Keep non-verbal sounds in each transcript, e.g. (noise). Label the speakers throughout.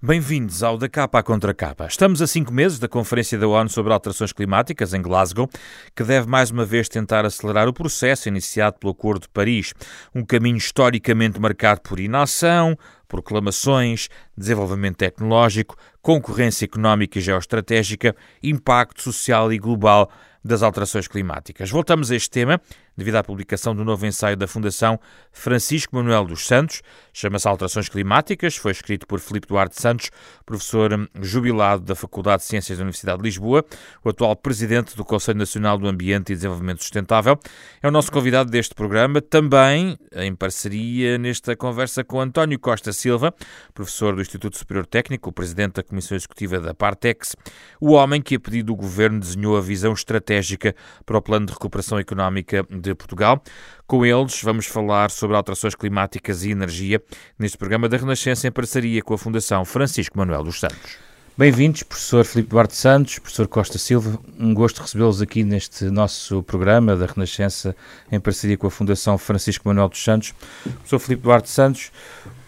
Speaker 1: Bem-vindos ao Da Capa à Contra Capa. Estamos a cinco meses da Conferência da ONU sobre Alterações Climáticas, em Glasgow, que deve mais uma vez tentar acelerar o processo iniciado pelo Acordo de Paris. Um caminho historicamente marcado por inação, proclamações, desenvolvimento tecnológico, concorrência económica e geoestratégica, impacto social e global das alterações climáticas. Voltamos a este tema devido à publicação do novo ensaio da Fundação Francisco Manuel dos Santos, chama-se Alterações Climáticas, foi escrito por Filipe Duarte Santos, professor jubilado da Faculdade de Ciências da Universidade de Lisboa, o atual presidente do Conselho Nacional do Ambiente e Desenvolvimento Sustentável. É o nosso convidado deste programa, também em parceria nesta conversa com António Costa Silva, professor do Instituto Superior Técnico, presidente da Comissão Executiva da Partex, o homem que, a pedido do governo, desenhou a visão estratégica para o Plano de Recuperação Económica de de Portugal. Com eles vamos falar sobre alterações climáticas e energia neste programa da Renascença em parceria com a Fundação Francisco Manuel dos Santos. Bem-vindos, professor Filipe Duarte Santos, professor Costa Silva. Um gosto recebê-los aqui neste nosso programa da Renascença em parceria com a Fundação Francisco Manuel dos Santos. Professor Filipe Duarte Santos,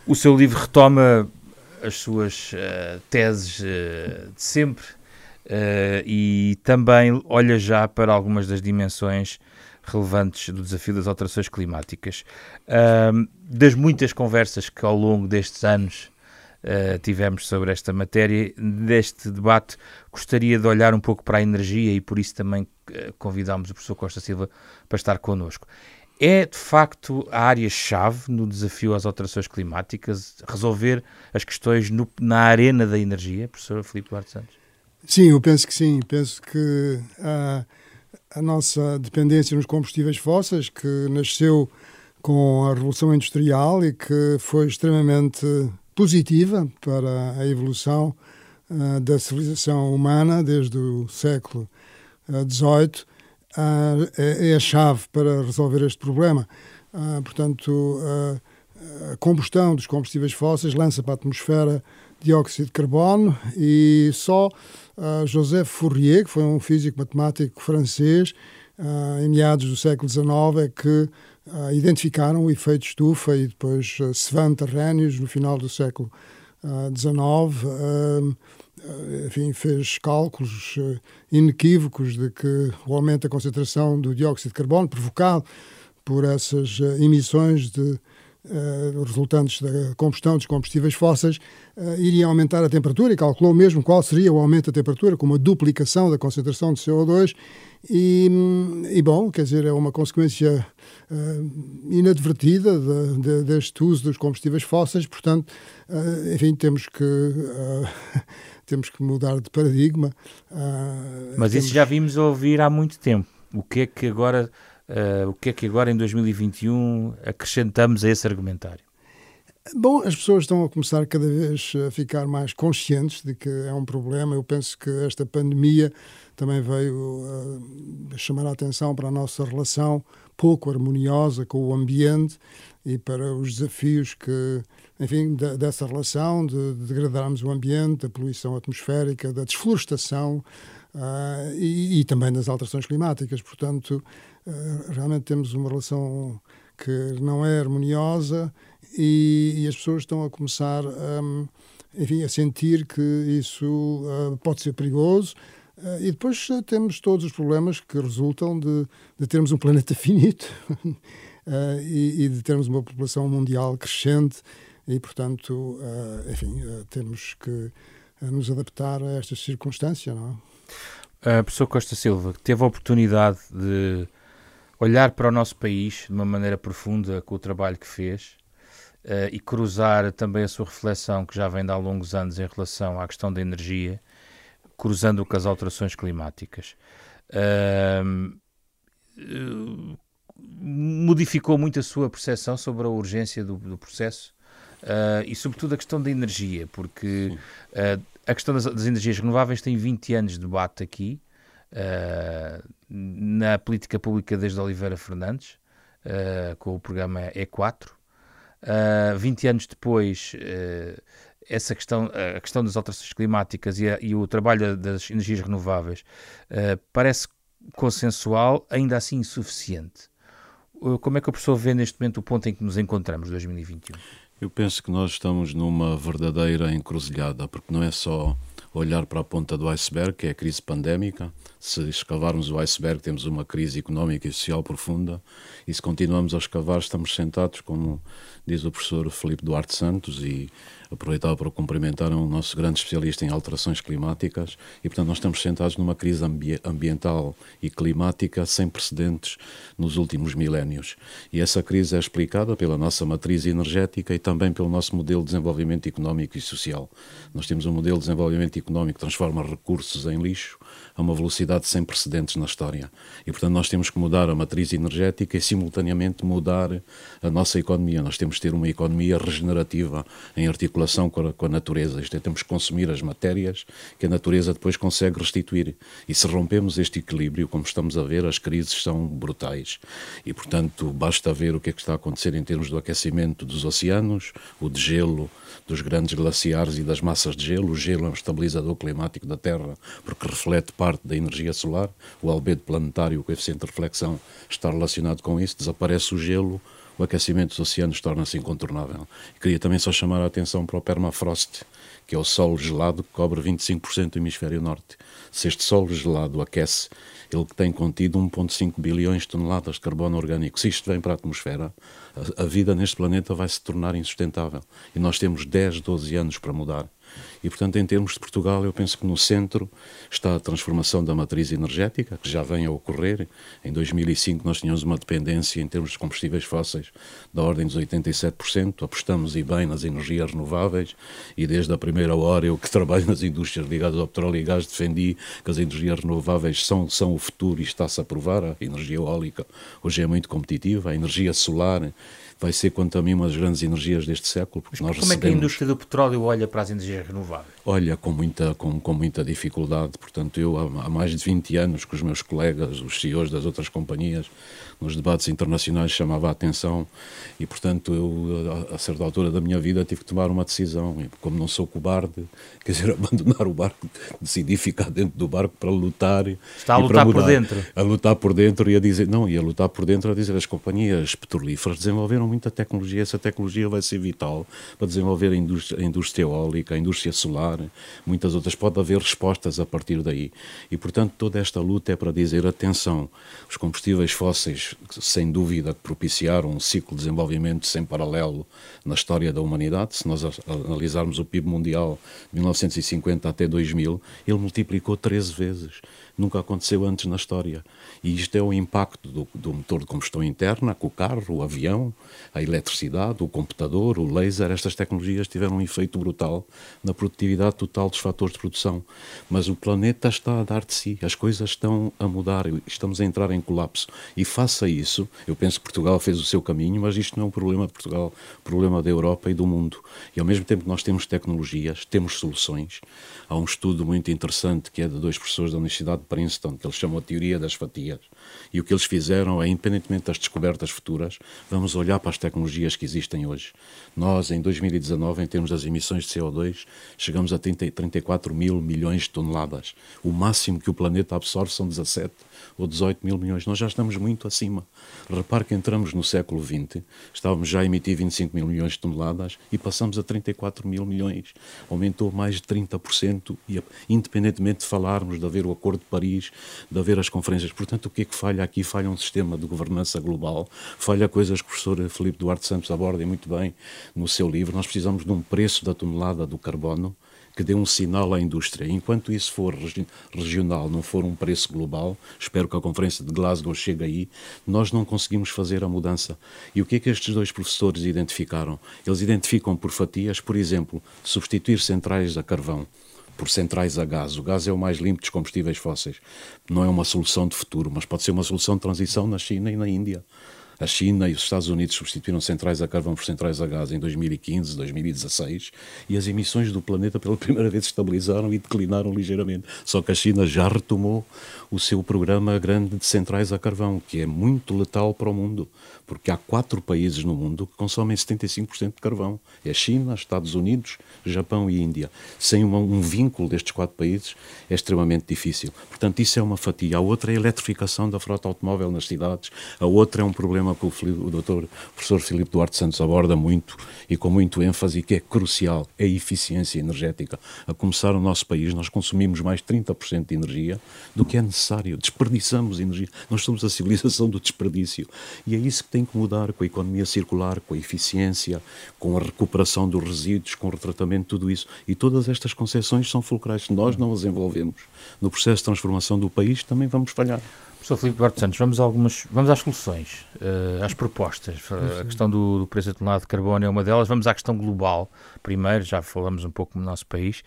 Speaker 1: o seu livro retoma as suas uh, teses uh, de sempre uh, e também olha já para algumas das dimensões relevantes do desafio das alterações climáticas. Das muitas conversas que ao longo destes anos uh, tivemos sobre esta matéria, deste debate, gostaria de olhar um pouco para a energia e por isso também uh, convidámos o professor Costa Silva para estar connosco. É de facto a área-chave no desafio às alterações climáticas resolver as questões no, na arena da energia, professor Filipe Duarte Santos?
Speaker 2: Sim, eu penso que sim. Penso que uh, a nossa dependência nos combustíveis fósseis, que nasceu com a Revolução Industrial e que foi extremamente positiva para a evolução uh, da civilização humana desde o século XVIII, uh, uh, é, a chave para resolver este problema. Ah, portanto, a combustão dos combustíveis fósseis lança para a atmosfera dióxido de carbono e só uh, Joseph Fourier, que foi um físico matemático francês, uh, em meados do século XIX, é que uh, identificaram o efeito estufa e depois uh, Svante Arrhenius, no final do século XIX, enfim, fez cálculos inequívocos de que o aumento da concentração do dióxido de carbono provocado por essas emissões de uh, resultantes da combustão dos combustíveis fósseis uh, iriam aumentar a temperatura e calculou mesmo qual seria o aumento da temperatura com uma duplicação da concentração de CO2 e, e bom, quer dizer, é uma consequência uh, inadvertida de, de, deste uso dos combustíveis fósseis, portanto, uh, enfim, temos que (laughs) temos que mudar de paradigma.
Speaker 1: Mas temos... isso já vimos ouvir há muito tempo. O que é que agora o que é que agora em 2021 acrescentamos a esse argumentário?
Speaker 2: Bom, as pessoas estão a começar cada vez a ficar mais conscientes de que é um problema. Eu penso que esta pandemia também veio uh, chamar a atenção para a nossa relação pouco harmoniosa com o ambiente e para os desafios que, enfim, de, dessa relação de, de degradarmos o ambiente, da poluição atmosférica, da desflorestação uh, e, e também das alterações climáticas. Portanto, eh, realmente temos uma relação que não é harmoniosa e, e as pessoas estão a começar um, enfim, a sentir que isso uh, pode ser perigoso. Uh, e depois temos todos os problemas que resultam de, de termos um planeta (laughs) finito e, e, de termos uma população mundial crescente e, portanto, enfim, temos que nos adaptar a estas circunstâncias, não
Speaker 1: é? A professor Costa Silva teve a oportunidade de olhar para o nosso país de uma maneira profunda com o trabalho que fez uh, e cruzar também a sua reflexão, que já vem de há longos anos em relação à questão da energia, cruzando com as alterações climáticas. Uh, modificou muito a sua percepção sobre a urgência do, do processo uh, e, sobretudo, a questão da energia, porque a questão das, das, energias renováveis tem 20 anos de debate aqui uh, na política pública desde Oliveira Fernandes, uh, com o programa E4. Uh, 20 anos depois, uh, essa questão, a questão das alterações climáticas e, a, e o trabalho das energias renováveis parece consensual, ainda assim insuficiente. Como é que o professor vê neste momento o ponto em que nos encontramos, 2021?
Speaker 3: Eu penso que nós estamos numa verdadeira encruzilhada, porque não é só olhar para a ponta do iceberg, que é a crise pandémica. Se escavarmos o iceberg, temos uma crise económica e social profunda. E se continuamos a escavar, estamos sentados, como diz o professor Felipe Duarte Santos, e aproveitava para cumprimentar um nosso grande especialista em alterações climáticas e, portanto, nós estamos sentados numa crise ambi ambiental e climática sem precedentes nos últimos milénios. E essa crise é explicada pela nossa matriz energética e também pelo nosso modelo de desenvolvimento económico e social. Nós temos um modelo de desenvolvimento económico que transforma recursos em lixo a uma velocidade sem precedentes na história. E, portanto, nós temos que mudar a matriz energética e, simultaneamente, mudar a nossa economia. Nós temos que ter uma economia regenerativa em articulação com a, com a natureza. Isto é, temos que consumir as matérias que a natureza depois consegue restituir. E se rompemos este equilíbrio, como estamos a ver, as crises são brutais. E, portanto, basta ver o que é que está a acontecer em termos do aquecimento dos oceanos, o de gelo dos grandes glaciares e das massas de gelo. O gelo é um estabilizador climático da Terra porque reflete parte da energia solar. O albedo planetário, o coeficiente de reflexão, está relacionado com isso. Desaparece o gelo, o aquecimento dos oceanos torna-se incontornável. Queria também só chamar a atenção para o permafrost, que é o solo gelado que cobre 25% do hemisfério norte. Se este solo gelado aquece, ele tem contido 1,5 bilhões de toneladas de carbono orgânico. Se isto vem para a atmosfera, a, a vida neste planeta vai se tornar insustentável. E nós temos 10, 12 anos para mudar. E, portanto, em termos de Portugal, eu penso que no centro está a transformação da matriz energética, que já vem a ocorrer. Em 2005, nós tínhamos uma dependência em termos de combustíveis fósseis da ordem dos 87%. Apostamos e bem nas energias renováveis e, desde a primeira hora, eu que (laughs) trabalho nas indústrias ligadas ao petróleo e gás, defendi que as energias renováveis são, são o futuro e está-se a provar. A energia eólica hoje é muito competitiva, a energia solar vai ser, quanto a mim, uma das grandes energias deste século.
Speaker 1: Porque nós como recebemos... é que a indústria do petróleo olha para as energias renováveis?
Speaker 3: Olha, com muita, com, com muita dificuldade. Portanto, eu há, há mais de 20 anos que os meus colegas, os CEOs das outras companhias, nos debates internacionais chamava a atenção e, portanto, eu, a, a, certa altura da minha vida, tive que tomar uma decisão. E, como não sou cobarde, (laughs) quer dizer, abandonar o barco, decidi ficar dentro do barco para lutar.
Speaker 1: Está a lutar por dentro.
Speaker 3: A lutar por dentro e a dizer, não, e a lutar por dentro a dizer, as companhias petrolíferas desenvolveram muita tecnologia, essa tecnologia vai ser vital para desenvolver a indústria, a indústria eólica, a indústria solar, muitas outras. Pode haver respostas a partir daí. E, portanto, toda esta luta é para dizer, atenção, os combustíveis fósseis sem dúvida, propiciaram um ciclo de desenvolvimento sem paralelo na história da humanidade. Se nós analisarmos o PIB mundial de 1950 até 2000, ele multiplicou 13 vezes. Nunca aconteceu antes na história. E isto é o impacto do, do motor de combustão interna, com o carro, o avião, a eletricidade, o computador, o laser. Estas tecnologias tiveram um efeito brutal na produtividade total dos fatores de produção. Mas o planeta está a dar de si. As coisas estão a mudar. Estamos a entrar em colapso. E face a isso, eu penso que Portugal fez o seu caminho, mas isto não é um problema de Portugal, problema da Europa e do mundo. E ao mesmo tempo que nós temos tecnologias, temos soluções. Há um estudo muito interessante que é de dois professores da Universidade de Princeton, que eles chamam a teoria das fatias. E o que eles fizeram é, independentemente das descobertas futuras, vamos olhar para as tecnologias que existem hoje. Nós, em 2019, em termos das emissões de CO2, chegamos a 30, 34 mil milhões de toneladas. O máximo que o planeta absorve são 17 ou 18 mil milhões. Nós já estamos muito acima. Repare que entramos no século XX, estávamos já a emitir 25 mil milhões de toneladas e passamos a 34 mil milhões. Aumentou mais de 30%, e, independentemente de falarmos, de haver o Acordo de Paris, de haver as conferências. Portanto, o que é que falha aqui? Falha um sistema de governança global, falha coisas que o professor Felipe Duarte Santos aborda muito bem no seu livro. Nós precisamos de um preço da tonelada do carbono que dê um sinal à indústria. Enquanto isso for regional, não for um preço global, espero que a Conferência de Glasgow chegue aí, nós não conseguimos fazer a mudança. E o que é que estes dois professores identificaram? Eles identificam por fatias, por exemplo, substituir centrais a carvão por centrais a gás. O gás é o mais limpo dos combustíveis fósseis. Não é uma solução de futuro, mas pode ser uma solução de transição na China e na Índia. A China e os Estados Unidos substituíram centrais a carvão por centrais a gás em 2015, 2016 e as emissões do planeta pela primeira vez estabilizaram e declinaram ligeiramente. Só que a China já retomou o seu programa grande de centrais a carvão, que é muito letal para o mundo, porque há quatro países no mundo que consomem 75% de carvão. É a China, Estados Unidos, Japão e Índia. Sem uma, um vínculo destes quatro países é extremamente difícil. Portanto, isso é uma fatia. A outra é a eletrificação da frota automóvel nas cidades. A outra é um problema que o, o doutor professor Filipe Duarte Santos aborda muito e com muito ênfase e que é crucial, é a eficiência energética. A começar no nosso país, nós consumimos mais 30% de energia do que é necessário, desperdiçamos energia. Nós somos a civilização do desperdício e é isso que tem que mudar com a economia circular, com a eficiência, com a recuperação dos resíduos, com o retratamento, tudo isso. E todas estas concessões são fulcrais. Se nós não as envolvemos no processo de transformação do país, também vamos falhar.
Speaker 1: Professor Filipe Duarte Santos, vamos, algumas, vamos às soluções, uh, às propostas. A questão do, do preço da tonelada de carbono é uma delas. Vamos à questão global. Primeiro, já falamos um pouco no nosso país,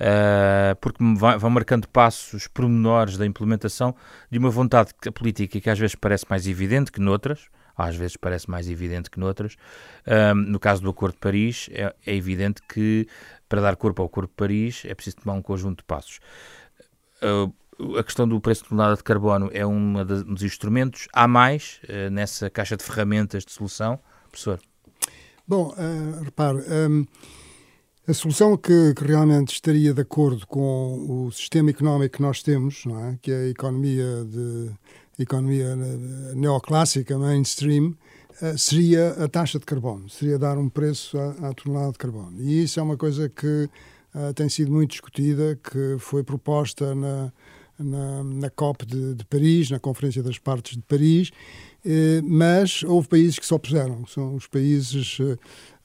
Speaker 1: uh, porque vão marcando passos pormenores da implementação de uma vontade política que às vezes parece mais evidente que noutras, às vezes parece mais evidente que noutras. Uh, no caso do Acordo de Paris, é, é evidente que para dar corpo ao Acordo de Paris é preciso tomar um conjunto de passos. Uh, a questão do preço de tonelada de carbono é um dos instrumentos. Há mais uh, nessa caixa de ferramentas de solução? Professor?
Speaker 2: Bom, uh, repare, um, a solução que, que, realmente estaria de acordo com o sistema económico que nós temos, não é? que é a economia, de, economia neoclássica, mainstream, uh, seria a taxa de carbono, seria dar um preço à, à tonelada de carbono. E isso é uma coisa que uh, tem sido muito discutida, que foi proposta na, na, na COP de, de, Paris, na Conferência das Partes de Paris, eh, mas houve países que se opuseram. São os países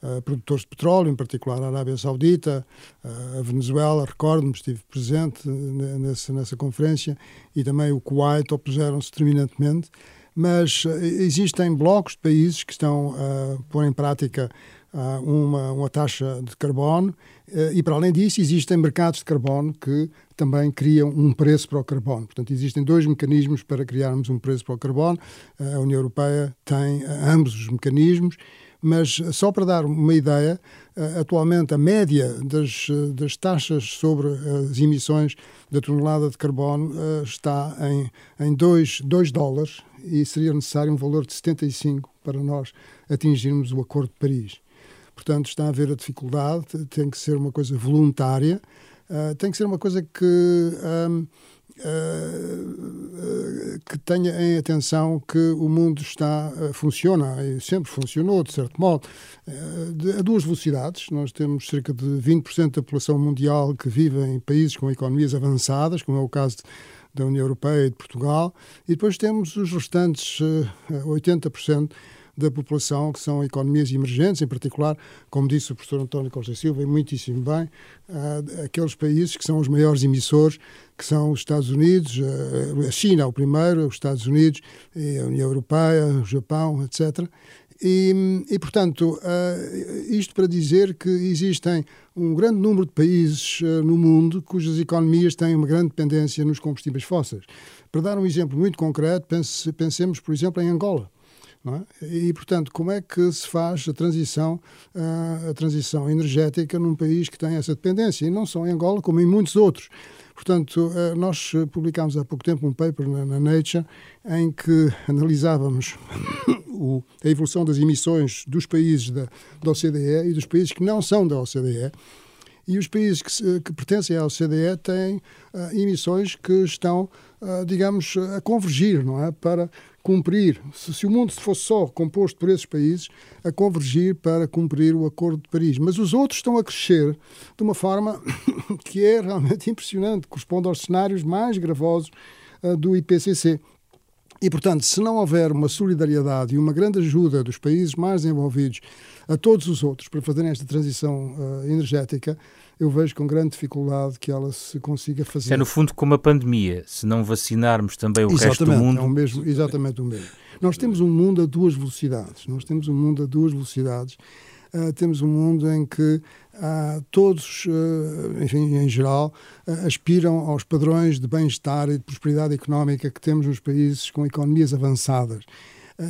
Speaker 2: eh, produtores de petróleo, em particular a Arábia Saudita, eh, a Venezuela, recordo-me, estive presente nessa, nessa conferência, e também o Kuwait opuseram-se determinantemente. Mas eh, existem blocos de países que estão a pôr em prática uma, uma taxa de carbono e, para além disso, existem mercados de carbono que também criam um preço para o carbono. Portanto, existem dois mecanismos para criarmos um preço para o carbono. A União Europeia tem ambos os mecanismos, mas só para dar uma ideia, atualmente a média das, das taxas sobre as emissões da tonelada de carbono está em, em 2 dólares e seria necessário um valor de 75 para nós atingirmos o Acordo de Paris. Portanto, está a haver a dificuldade, tem que ser uma coisa voluntária, uh, tem que ser uma coisa que, um, uh, uh, que tenha em atenção que o mundo está, funciona, e sempre funcionou, de certo modo, a duas velocidades. Nós temos cerca de 20% da população mundial que vive em países com economias avançadas, como é o caso de da União Europeia e de Portugal, e depois temos os restantes 80% da população, que são economias emergentes, em particular, como disse o professor António Costa Silva, e muitíssimo bem, uh, aqueles países que são os maiores emissores, que são os Estados Unidos, uh, a China, o primeiro, os Estados Unidos, a União Europeia, o Japão, etc. E, e portanto, uh, isto para dizer que existem um grande número de países no mundo cujas economias têm uma grande dependência nos combustíveis fósseis. Para dar um exemplo muito concreto, pense, pensemos, por exemplo, em Angola. É? E, portanto, como é que se faz a transição, a transição energética num país que tem essa dependência? E não só em Angola, como em muitos outros. Portanto, nós publicámos há pouco tempo um paper na, Nature em que analisávamos (coughs) a evolução das emissões dos países da, da OCDE e dos países que não são da OCDE. E os países que, que pertencem à OCDE têm uh, emissões que estão, uh, digamos, a convergir, não é? Para cumprir, se, se, o mundo fosse só composto por esses países, a convergir para cumprir o Acordo de Paris. Mas os outros estão a crescer de uma forma (coughs) que é realmente impressionante, corresponde aos cenários mais gravosos uh, do IPCC. E, portanto, se não houver uma solidariedade e uma grande ajuda dos países mais envolvidos a todos os outros para fazerem esta transição uh, energética, eu vejo com grande dificuldade que ela se consiga fazer.
Speaker 1: É no fundo como a pandemia, se não vacinarmos também o
Speaker 2: exatamente,
Speaker 1: resto do mundo.
Speaker 2: É o mesmo, exatamente o mesmo. Nós temos um mundo a duas velocidades. Nós temos um mundo a duas velocidades. Uh, temos um mundo em que uh, todos, uh, enfim, em geral, aspiram aos padrões de bem-estar e de prosperidade económica que temos nos países com economias avançadas.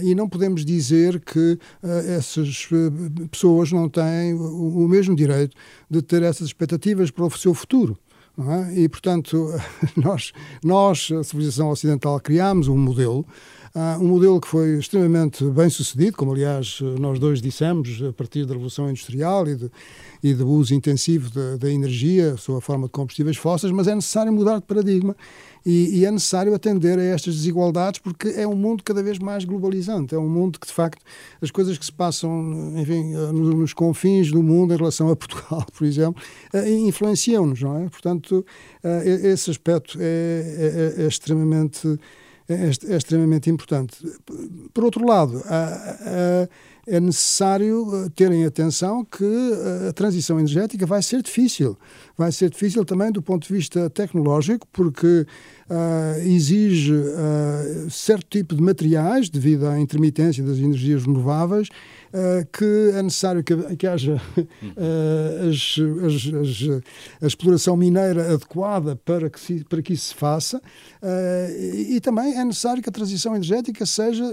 Speaker 2: E não podemos dizer que eh, essas eh, pessoas não têm o mesmo direito de ter essas expectativas para o seu futuro. É? E, portanto, (laughs) nós, nós, a civilização ocidental, criámos um modelo Uh, um modelo que foi extremamente bem sucedido, como aliás nós dois dissemos, a partir da Revolução Industrial e, de, e do uso intensivo da energia, sob a forma de combustíveis fósseis, mas é necessário mudar de paradigma e, e, é necessário atender a estas desigualdades porque é um mundo cada vez mais globalizante. É um mundo que, de facto, as coisas que se passam enfim, nos confins do mundo em relação a Portugal, por exemplo, eh, influenciam-nos, não é? Portanto, eh, esse aspecto é, é, é extremamente. É, é, extremamente importante. Por outro lado, a, a é necessário eh, terem atenção que eh, a transição energética vai ser difícil. Vai ser difícil também do ponto de vista tecnológico, porque uh, exige uh, certo tipo de materiais, devido à intermitência das energias renováveis, uh, que é necessário que, que haja (laughs) as, as, as, a exploração mineira adequada para que, se, para que isso se faça, e, e, também é necessário que a transição energética seja,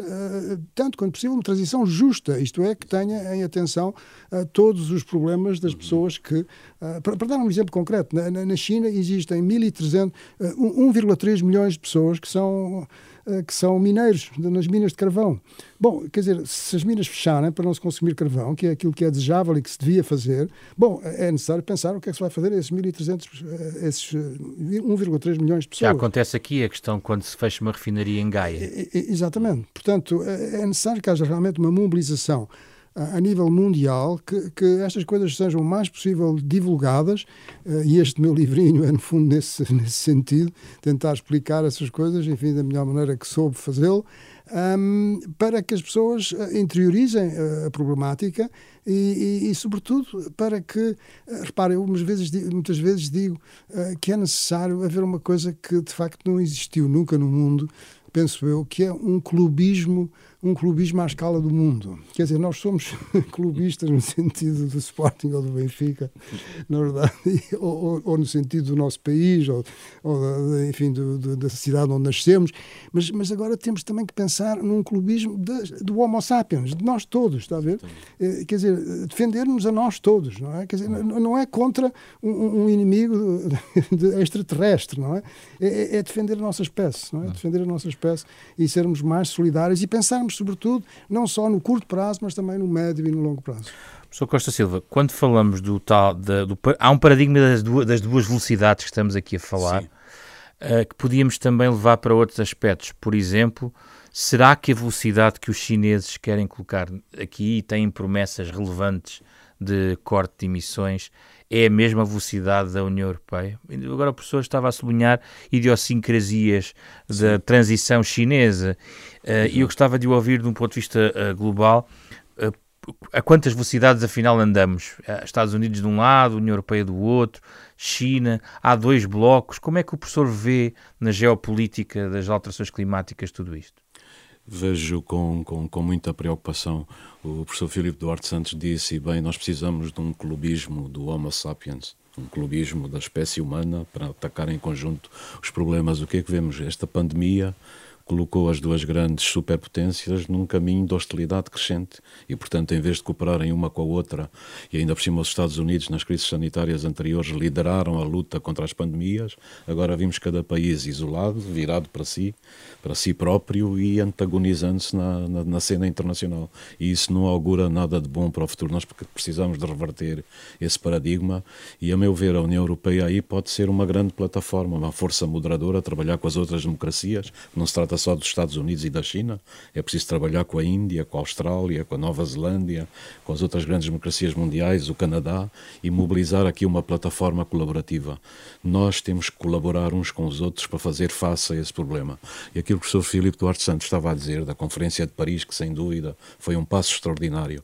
Speaker 2: tanto quanto possível, uma transição justa, isto é, que tenha em atenção todos os problemas das pessoas que. Para, para, dar um exemplo concreto, na, na China existem 1.300, 1,3 3 milhões de pessoas que são, eh, que são mineiros nas minas de carvão. Bom, quer dizer, se as minas fecharem para não se consumir carvão, que é aquilo que é desejável e que se devia fazer, bom, é necessário pensar o que é que se vai fazer a esses 1.300, eh, esses 1,3 eh, milhões de pessoas.
Speaker 1: Já acontece aqui a questão quando se fecha uma refinaria em Gaia.
Speaker 2: Exatamente. Portanto, é necessário que haja realmente uma mobilização a nível mundial que, que, estas coisas sejam o mais possível divulgadas uh, e este meu (laughs) livrinho é no fundo nesse, nesse sentido tentar explicar essas coisas enfim da melhor maneira que soube fazê-lo um, para que as pessoas eh, interiorizem uh, a problemática e, e, e, sobretudo para que reparem eu muitas vezes muitas vezes digo uh, que é necessário haver uma coisa que de facto não existiu nunca no mundo penso eu que é um clubismo um clubismo à escala do mundo. Quer dizer, nós somos (laughs) clubistas no sentido do Sporting ou do Benfica, na verdade, (laughs) ou, ou, ou no sentido do nosso país, ou, ou enfim, do, do, da cidade onde nascemos, mas, mas agora temos também que pensar num clubismo de, do Homo sapiens, de nós todos, está a ver? Eh, quer dizer, defender-nos a nós todos, não é? Quer dizer, não é contra um, um inimigo (laughs) extraterrestre, não é? é? é? É defender a nossa espécie, não é? Defender a nossa espécie e sermos mais solidários e pensarmos pensarmos, sobretudo, não só no curto prazo, mas também no médio e no longo prazo.
Speaker 1: Professor Costa Silva, quando falamos do tal. De, do, há um paradigma das duas, das duas, velocidades que estamos aqui a falar, uh, que podíamos também levar para outros aspectos. Por exemplo, será que a velocidade que os chineses querem colocar aqui e têm promessas relevantes de corte de emissões é a mesma velocidade da União Europeia. Agora o professor estava a sublinhar idiosincrasias da transição chinesa uh, e eu gostava de o ouvir de um ponto de vista uh, global. Uh, a quantas velocidades afinal andamos? Estados Unidos de um lado, União Europeia do outro, China, há dois blocos. Como é que o professor vê na geopolítica das alterações climáticas tudo isto?
Speaker 3: Vejo com, com, com muita preocupação o professor Filipe Duarte Santos disse, e bem, nós precisamos de um clubismo do Homo sapiens, um clubismo da espécie humana para atacar em conjunto os problemas. O que é que vemos? Esta pandemia colocou as duas grandes superpotências num caminho de hostilidade crescente e, portanto, em vez de cooperarem uma com a outra, e ainda por cima os Estados Unidos, nas crises sanitárias anteriores, lideraram a luta contra as pandemias, agora vimos cada país isolado, virado para si, para si próprio e antagonizando-se na, na, na, cena internacional. E isso não augura nada de bom para o futuro. Nós precisamos de reverter esse paradigma e, a meu ver, a União Europeia aí pode ser uma grande plataforma, uma força moderadora, trabalhar com as outras democracias. Não se trata só dos Estados Unidos e da China, é preciso trabalhar com a Índia, com a Austrália, com a Nova Zelândia, com as outras grandes democracias mundiais, o Canadá, e mobilizar aqui uma plataforma colaborativa. Nós temos que colaborar uns com os outros para fazer face a esse problema. E aquilo que o Sr. Filipe Duarte Santos estava a dizer da Conferência de Paris, que sem dúvida foi um passo extraordinário,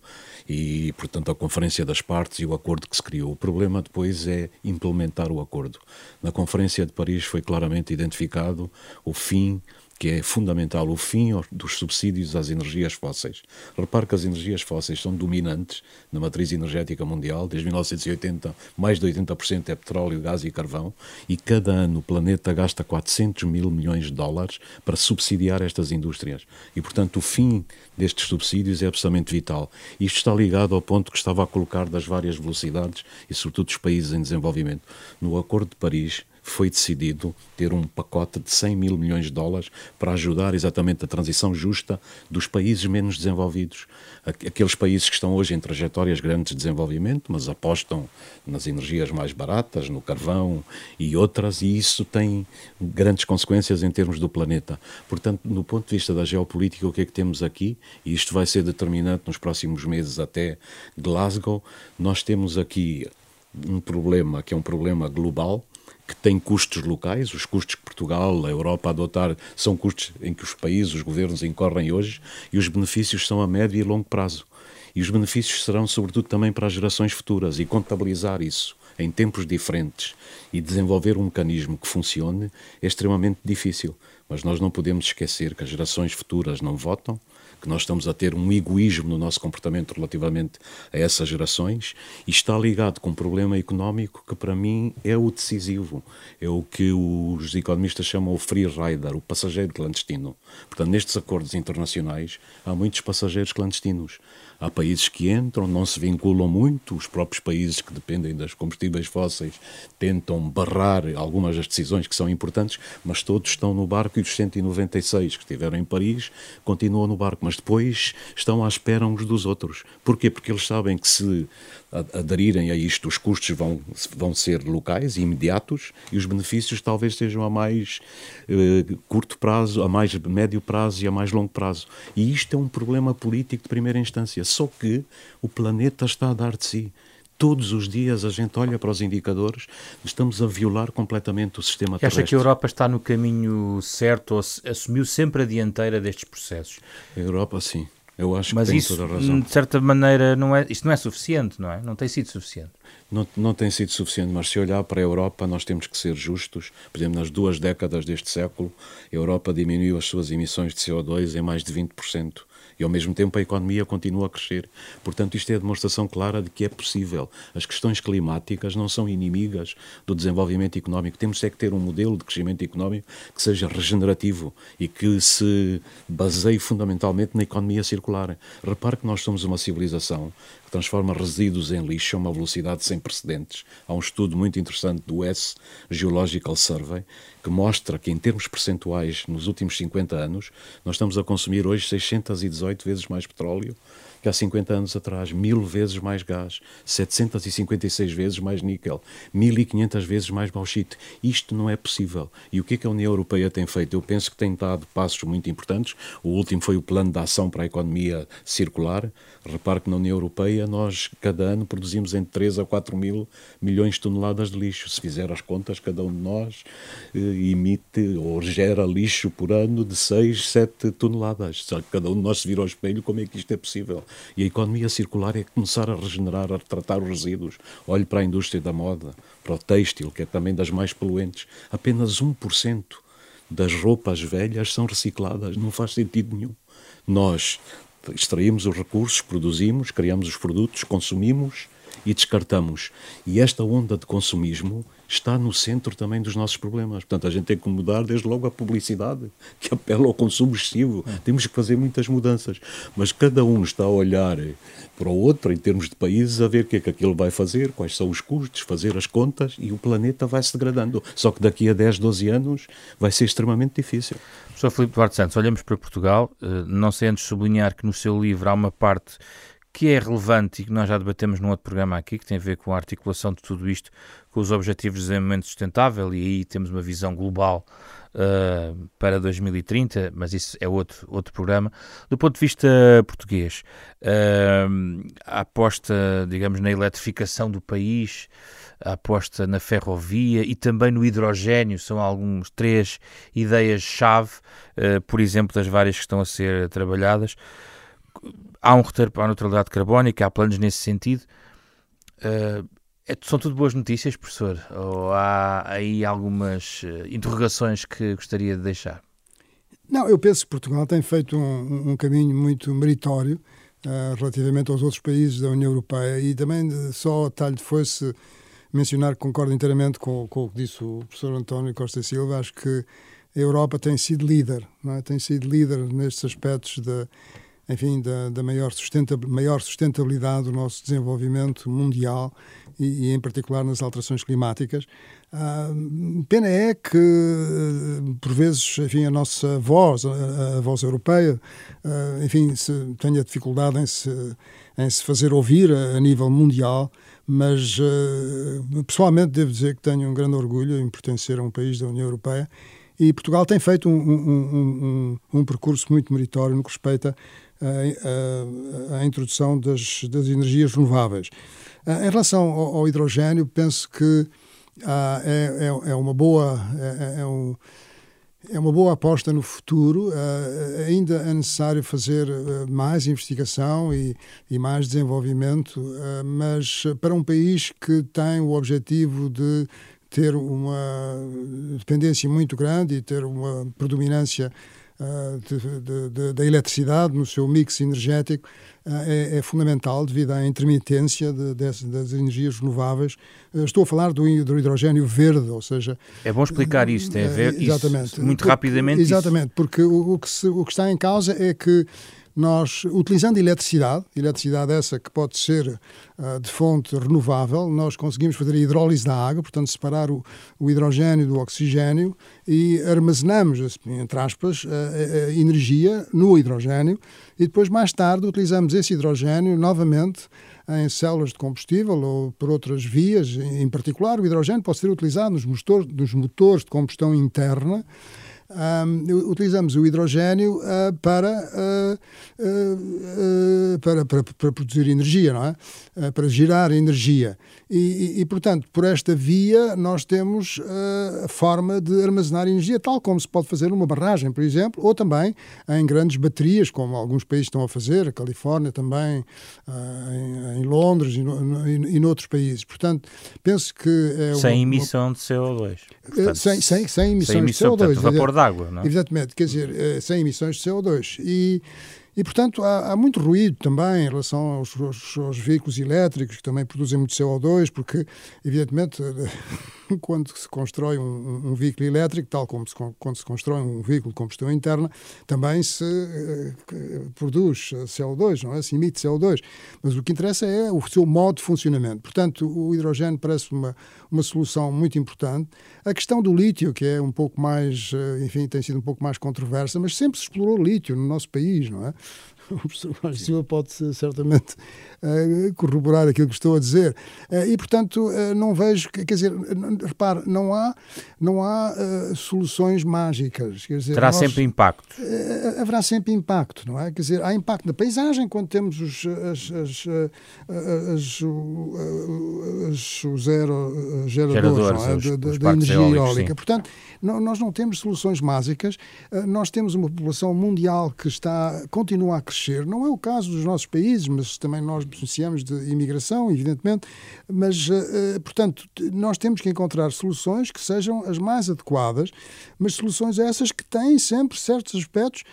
Speaker 3: e, portanto, a Conferência das Partes e o acordo que se criou. O problema depois é implementar o acordo. Na Conferência de Paris foi claramente identificado o fim que é fundamental o fim dos subsídios às energias fósseis. Repare que as energias fósseis são dominantes na matriz energética mundial. Desde 1980, mais de 80% é petróleo, gás e carvão. E cada ano o planeta gasta 400 mil milhões de dólares para subsidiar estas indústrias. E, portanto, o fim destes subsídios é absolutamente vital. Isto está ligado ao ponto que estava a colocar das várias velocidades e, sobretudo, dos países em desenvolvimento. No Acordo de Paris, foi decidido ter um pacote de 100 mil milhões de dólares para ajudar exatamente a transição justa dos países menos desenvolvidos. Aqueles países que estão hoje em trajetórias grandes de desenvolvimento, mas apostam nas energias mais baratas, no carvão e outras, e isso tem grandes consequências em termos do planeta. Portanto, no ponto de vista da geopolítica, o que é que temos aqui? E isto vai ser determinante nos próximos meses até Glasgow. Nós temos aqui um problema que é um problema global, que tem custos locais, os custos que Portugal, a Europa adotar, são custos em que os países, os governos incorrem hoje, e os benefícios são a médio e longo prazo. E os benefícios serão, sobretudo, também para as gerações futuras, e contabilizar isso em tempos diferentes e desenvolver um mecanismo que funcione é extremamente difícil. Mas nós não podemos esquecer que as gerações futuras não votam, que nós estamos a ter um egoísmo no nosso comportamento relativamente a essas gerações e está ligado com um problema económico que para mim é o decisivo, é o que os economistas chamam o free rider, o passageiro clandestino. Portanto, nestes acordos internacionais há muitos passageiros clandestinos. Há países que entram, não se vinculam muito, os próprios países que dependem das combustíveis fósseis tentam barrar algumas das decisões que são importantes, mas todos estão no barco e os 196 que estiveram em Paris continuam no barco, mas depois estão à espera uns dos outros. Porquê? Porque eles sabem que se aderirem a isto, os custos vão, vão ser locais imediatos e os benefícios talvez sejam a mais eh, curto prazo, a mais médio prazo e a mais longo prazo. E isto é um problema político de primeira instância. Só que o planeta está a dar de si. Todos os dias a gente olha para os indicadores, estamos a violar completamente o sistema terrestre.
Speaker 1: Acha que a Europa está no caminho certo ou assumiu sempre a dianteira destes processos?
Speaker 3: A Europa, sim. Eu acho
Speaker 1: Mas
Speaker 3: que tem
Speaker 1: isso,
Speaker 3: toda a razão.
Speaker 1: de certa maneira, não é, isto não é suficiente, não é? Não tem sido suficiente.
Speaker 3: Não, não tem sido suficiente, mas se olhar para a Europa, nós temos que ser justos. Por exemplo, nas duas décadas deste século, a Europa diminuiu as suas emissões de CO2 em mais de 20% e ao mesmo tempo a economia continua a crescer. Portanto, isto é a demonstração clara de que é possível. As questões climáticas não são inimigas do desenvolvimento económico. Temos é que ter um modelo de crescimento económico que seja regenerativo e que se baseie fundamentalmente na economia circular. Repare que nós somos uma civilização que transforma resíduos em lixo a uma velocidade sem precedentes. Há um estudo muito interessante do S Geological Survey que mostra que, em termos percentuais, nos últimos 50 anos, nós estamos a consumir hoje 618 vezes mais petróleo que há 50 anos atrás, mil vezes mais gás, 756 vezes mais níquel, 1500 vezes mais bauxite. Isto não é possível. E o que é que a União Europeia tem feito? Eu penso que tem dado passos muito importantes. O último foi o Plano de Ação para a Economia Circular. Repare que na União Europeia nós, cada ano, produzimos entre 3 a 4 mil milhões de toneladas de lixo. Se fizer as contas, cada um de nós eh, emite ou gera lixo por ano de 6, 7 toneladas. Cada um de nós se vira ao espelho como é que isto é possível. E a economia circular é começar a regenerar, a tratar os resíduos. Olhe para a indústria da moda, para o têxtil, que é também das mais poluentes. Apenas 1% das roupas velhas são recicladas. Não faz sentido nenhum. Nós extraímos os recursos, produzimos, criamos os produtos, consumimos e descartamos. E esta onda de consumismo está no centro também dos nossos problemas. Portanto, a gente tem que mudar desde logo a publicidade, que apela ao consumo excessivo. É. Temos que fazer muitas mudanças. Mas cada um está a olhar para o outro, em termos de países, a ver o que é que aquilo vai fazer, quais são os custos, fazer as contas e o planeta vai se degradando. Só que daqui a 10, 12 anos vai ser extremamente difícil.
Speaker 1: Professor Filipe Duarte Santos, olhamos para Portugal. Eh, não sei antes sublinhar que no seu livro há uma parte que é relevante e que nós já debatemos num outro programa aqui, que tem a ver com a articulação de tudo isto com os Objetivos de Desenvolvimento Sustentável, e aí temos uma visão global uh, para 2030, mas isso é outro, outro programa. Do ponto de vista português, uh, a aposta, digamos, na eletrificação do país, a aposta na ferrovia e também no hidrogênio são alguns três ideias-chave, uh, por exemplo, das várias que estão a ser trabalhadas há um roteiro para a neutralidade carbónica, há planos nesse sentido. Uh, é, são tudo boas notícias, professor? Ou há aí algumas uh, interrogações que gostaria de deixar?
Speaker 2: Não, eu penso que Portugal tem feito um, um caminho muito meritório uh, relativamente aos outros países da União Europeia e também só a talho de fosse mencionar que concordo inteiramente com, com, o que disse o professor António Costa Silva. Acho que a Europa tem sido líder, é? tem sido líder nestes aspectos de enfim, da, da maior, maior sustentabilidade do nosso desenvolvimento mundial e, e, em particular nas alterações climáticas. Ah, pena é que, por vezes, enfim, a nossa voz, a, a voz europeia, ah, enfim, se, tenha dificuldade em se, em se fazer ouvir a, a nível mundial, mas ah, pessoalmente devo dizer que tenho um grande orgulho em pertencer a um país da União Europeia e Portugal tem feito um, um, um, um percurso muito meritório no que respeita à, introdução das, das energias renováveis. Em relação ao, ao hidrogênio, penso que ah, é, é, é, uma boa é, é, um, é uma boa aposta no futuro. Uh, ainda é necessário fazer uh, mais investigação e, e mais desenvolvimento, uh, mas para um país que tem o objetivo de ter uma dependência muito grande e ter uma predominância da eletricidade no seu mix energético, é, é, fundamental devido à intermitência de, de, das energias renováveis. Eh, estou a falar do, do, hidrogênio verde, ou seja...
Speaker 1: É bom explicar isto, é ver exatamente, isso, muito rapidamente.
Speaker 2: Exatamente, isso. porque o, o, que se, o que está em causa é que nós, utilizando eletricidade, eletricidade essa que pode ser uh, de fonte renovável, nós conseguimos fazer a hidrólise da água, portanto, separar o, o hidrogênio do oxigênio e armazenamos, entre aspas, a, a energia no hidrogênio e depois, mais tarde, utilizamos esse hidrogênio novamente em células de combustível ou por outras vias. Em particular, o hidrogênio pode ser utilizado nos motores, nos motores de combustão interna um, utilizamos o hidrogênio uh, para, uh, para, para, para, produzir energia, não é? para gerar energia. E, e, e, portanto, por esta via, nós temos a forma de armazenar energia, tal como se pode fazer numa barragem, por exemplo, ou também em grandes baterias, como alguns países estão a fazer, a Califórnia também, em, em, Londres e, no, e, noutros países. Portanto, penso que.
Speaker 1: É sem uma, emissão de CO2.
Speaker 2: Portanto, sem, sem, sem emissões sem emissão,
Speaker 1: de CO2. Portanto, vapor d'água, não é?
Speaker 2: Exatamente, quer dizer, eh, sem emissões de CO2. E, e portanto, há, há, muito ruído também em relação aos, aos, aos, veículos elétricos, que também produzem muito CO2, porque, evidentemente, (laughs) (coughs) quando se constrói um, um, veículo elétrico, tal como se, quando se constrói um veículo de combustão interna, também se uh, produz CO2, não é? Se emite CO2. Mas o que interessa é o seu modo de funcionamento. Portanto, o hidrogênio parece uma, uma solução muito importante. A questão do lítio, que é um pouco mais, enfim, tem sido um pouco mais controversa, mas sempre se explorou lítio no nosso país, não é? (laughs) o professor Mário Silva pode certamente uh, corroborar aquilo que estou a dizer. Uh, e, portanto, uh, não vejo, quer dizer, repare, não há, não há soluções mágicas. Quer dizer,
Speaker 1: Terá nós, sempre impacto.
Speaker 2: haverá sempre impacto, não é? Quer dizer, há impacto na paisagem quando temos os, as, as, as, as, os zero geradores, é?
Speaker 1: os,
Speaker 2: da,
Speaker 1: os
Speaker 2: da energia
Speaker 1: eólica.
Speaker 2: Sim. Portanto, não, nós não temos soluções mágicas. nós temos uma população mundial que está, continua a crescer. Não é o caso dos nossos países, mas também nós beneficiamos de imigração, evidentemente. Mas, uh, portanto, nós temos que encontrar soluções que sejam as mais adequadas, mas soluções essas que têm sempre certos aspectos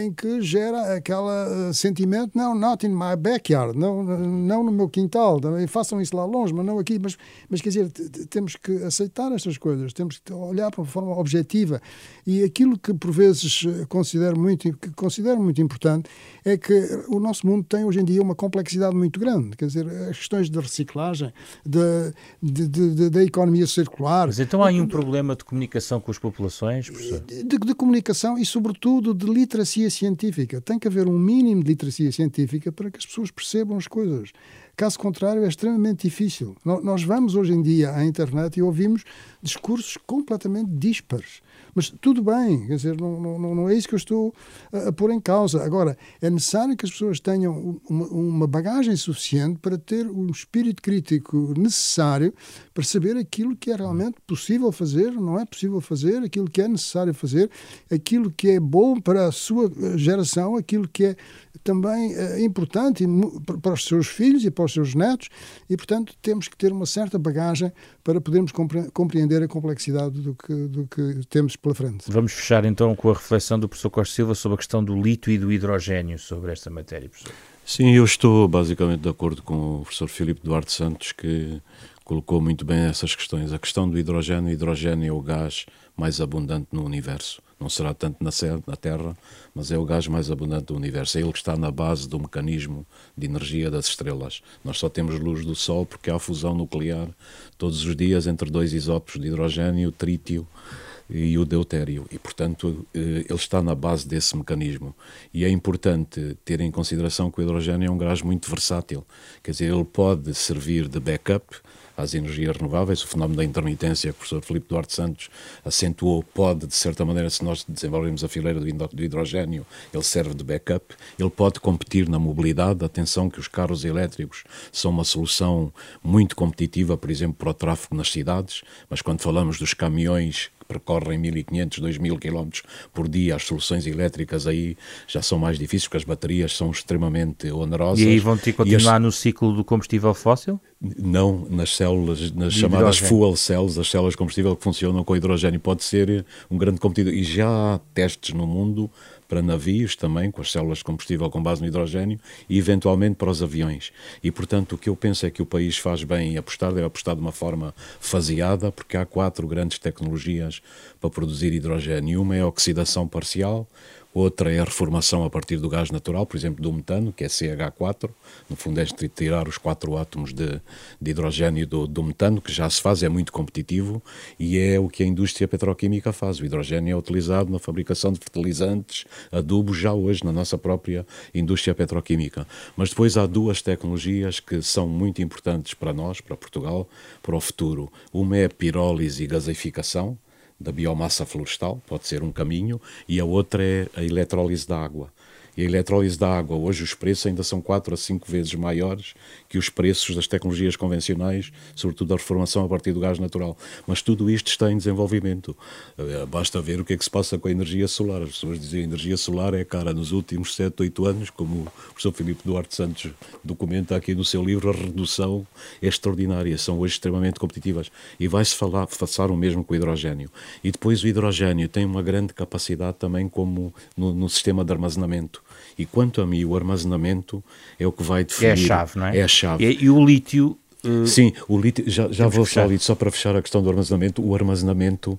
Speaker 2: em que gera aquele uh, sentimento, não, not in my backyard, não, não no meu quintal, façam isso lá longe, mas não aqui. Mas, mas quer dizer, temos que aceitar estas coisas, temos que olhar para uma forma objetiva. E aquilo que por vezes considero muito, que considero muito importante é que o nosso mundo tem hoje em dia uma complexidade muito grande. Quer dizer, as questões de reciclagem, da economia circular.
Speaker 1: Mas então há aí um problema de comunicação com as populações, professor?
Speaker 2: De, de, comunicação e, sobretudo, de literacia científica. Tem que haver um mínimo de literacia científica para que as pessoas percebam as coisas. Caso contrário, é extremamente difícil. Nós vamos hoje em dia à internet e ouvimos discursos completamente díspares. Mas tudo bem, quer dizer, não, não, não é isso que eu estou a, a, pôr em causa. Agora, é necessário que as pessoas tenham uma, uma bagagem suficiente para ter o espírito crítico necessário para saber aquilo que é realmente possível fazer, não é possível fazer, aquilo que é necessário fazer, aquilo que é bom para a sua eh, geração, aquilo que é também é importante para os seus filhos e para os seus netos, e, portanto, temos que ter uma certa bagagem para podermos compreender a complexidade do que, do que temos pela frente.
Speaker 1: Vamos fechar então com a reflexão do professor Costa Silva sobre a questão do lítio e do hidrogênio sobre esta matéria, professor.
Speaker 3: Sim, eu estou basicamente de acordo com o professor Filipe Duarte Santos, que colocou muito bem essas questões. A questão do hidrogênio, o hidrogênio é o gás mais abundante no universo não será tanto na, na Terra, mas é o gás mais abundante do universo. É ele que está na base do mecanismo de energia das estrelas. Nós só temos luz do Sol porque há fusão nuclear todos os dias entre dois isótopos de hidrogênio, trítio e o deutério. E, portanto, eh, ele está na base desse mecanismo. E é importante ter em consideração que o hidrogênio é um gás muito versátil. Quer dizer, ele pode servir de backup às energias renováveis. O fenómeno da intermitência que o professor Filipe Duarte Santos acentuou pode, de certa maneira, se nós desenvolvermos a fileira do hidrogênio, ele serve de backup. Ele pode competir na mobilidade. Atenção que os carros elétricos são uma solução muito competitiva, por exemplo, para o tráfego nas cidades, mas quando falamos dos caminhões percorrem 1.500, 2.000 km por dia, as soluções elétricas aí já são mais difíceis porque as baterias são extremamente onerosas.
Speaker 1: E aí vão ter que continuar as... no ciclo do combustível fóssil?
Speaker 3: Não, nas células, nas de chamadas hidrogênio. fuel cells, as células de combustível que funcionam com hidrogênio, pode ser um grande competidor. E já há testes no mundo para navios também, com as células de combustível com base no hidrogênio, e eventualmente para os aviões. E, portanto, o que eu penso é que o país faz bem em apostar, deve apostar de uma forma faseada, porque há quatro grandes tecnologias para produzir hidrogênio. Uma é a oxidação parcial, Outra é a reformação a partir do gás natural, por exemplo, do metano, que é CH4. No fundo, é tirar os quatro átomos de, de hidrogênio do, do, metano, que já se faz, é muito competitivo e é o que a indústria petroquímica faz. O hidrogênio é utilizado na fabricação de fertilizantes, adubos, já hoje na nossa própria indústria petroquímica. Mas depois há duas tecnologias que são muito importantes para nós, para Portugal, para o futuro. Uma é a pirólise e gaseificação, da biomassa florestal, pode ser um caminho, e a outra é a eletrólise da água. E a eletrólise da água, hoje os preços ainda são 4 a 5 vezes maiores que os preços das tecnologias convencionais, sobretudo a reformação a partir do gás natural. Mas tudo isto está em desenvolvimento. Eh, basta ver o que é que se passa com a energia solar. As pessoas dizem que a energia solar é cara. Nos últimos 7, 8 anos, como o professor Filipe Duarte Santos documenta aqui no seu livro, a redução é extraordinária. São hoje extremamente competitivas. E vai-se falar, passar o mesmo com o hidrogênio. E depois o hidrogênio tem uma grande capacidade também como no, no sistema de armazenamento. E quanto a mim, o armazenamento é o que vai definir.
Speaker 1: É a chave, não é?
Speaker 3: É a chave.
Speaker 1: E, e o lítio.
Speaker 3: Uh, Sim, o lítio, já, já vou falar só para fechar a questão do armazenamento. O armazenamento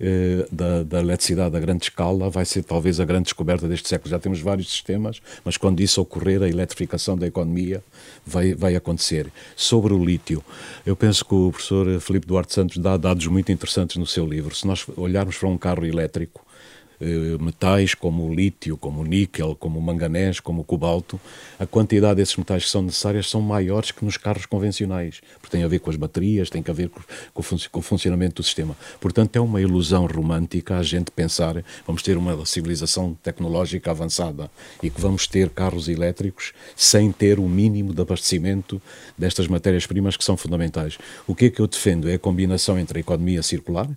Speaker 3: eh, da, da eletricidade a grande escala vai ser talvez a grande descoberta deste século. Já temos vários sistemas, mas quando isso ocorrer, a eletrificação da economia vai, vai acontecer. Sobre o lítio, eu penso que o professor Filipe Duarte Santos dá dados muito interessantes no seu livro. Se nós olharmos para um carro elétrico, metais como o lítio, como o níquel, como o manganês, como o cobalto, a quantidade desses metais que são necessárias são maiores que nos carros convencionais, porque tem a ver com as baterias, tem a ver com, com, com o funcionamento do sistema. Portanto, é uma ilusão romântica a gente pensar vamos ter uma civilização tecnológica avançada e que vamos ter carros elétricos sem ter o mínimo de abastecimento destas matérias-primas que são fundamentais. O que é que eu defendo? É a combinação entre a economia circular,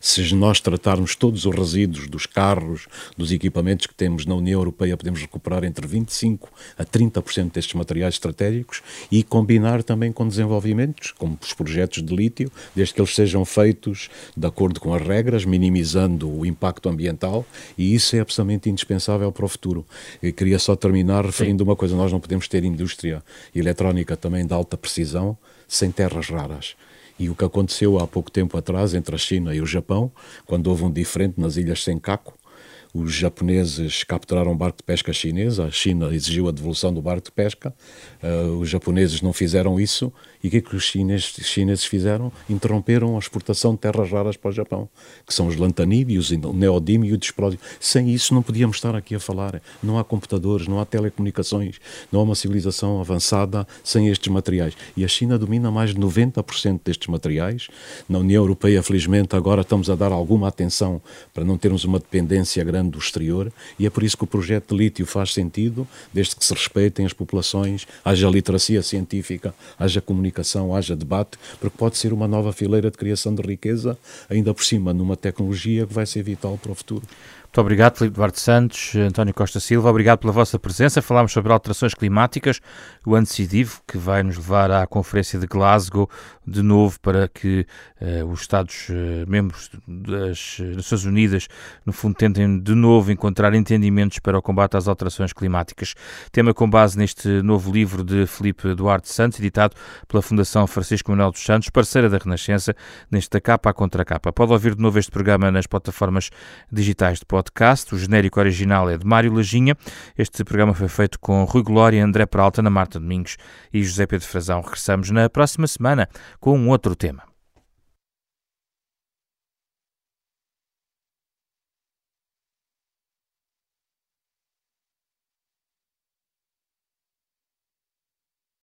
Speaker 3: se nós tratarmos todos os resíduos dos carros, dos equipamentos que temos na União Europeia, podemos recuperar entre 25% a 30% destes materiais estratégicos e combinar também com desenvolvimentos, como os projetos de lítio, desde que eles sejam feitos de acordo com as regras, minimizando o impacto ambiental, e isso é absolutamente indispensável para o futuro. Eu queria só terminar referindo Sim. uma coisa: nós não podemos ter indústria eletrónica também de alta precisão sem terras raras. E o que aconteceu há pouco tempo atrás entre a China e o Japão, quando houve um diferente nas ilhas Senkaku, os japoneses capturaram um barco de pesca chinês, a China exigiu a devolução do barco de pesca, uh, os japoneses não fizeram isso, e o que é que os chineses, chineses, fizeram? Interromperam a exportação de terras raras para o Japão, que são os lantanídeos, o neodímio e o dispródio. Sem isso não podíamos estar aqui a falar. Não há computadores, não há telecomunicações, não há uma civilização avançada sem estes materiais. E a China domina mais de 90% destes materiais. Na União Europeia, felizmente, agora estamos a dar alguma atenção para não termos uma dependência grande do exterior, e é por isso que o projeto de lítio faz sentido, desde que se respeitem as populações, haja literacia científica, haja comunicação, haja debate, porque pode ser uma nova fileira de criação de riqueza, ainda por cima numa tecnologia que vai ser vital para o futuro.
Speaker 1: Muito obrigado, Filipe Duarte Santos, António Costa Silva, obrigado pela vossa presença. Falámos sobre alterações climáticas, o ano que vai nos levar à Conferência de Glasgow de novo para que uh, os Estados-membros uh, das Nações Unidas, no fundo, tentem de novo encontrar entendimentos para o combate às alterações climáticas. Tema com base neste novo livro de Filipe Duarte Santos, editado pela Fundação Francisco Manuel dos Santos, parceira da Renascença, neste da capa à contra capa. Pode ouvir de novo este programa nas plataformas digitais de podcast. O genérico original é de Mário Lajinha. Este programa foi feito com Rui Glória, André Peralta, Ana Marta Domingos e José Pedro Frazão. Regressamos na próxima semana com um outro tema.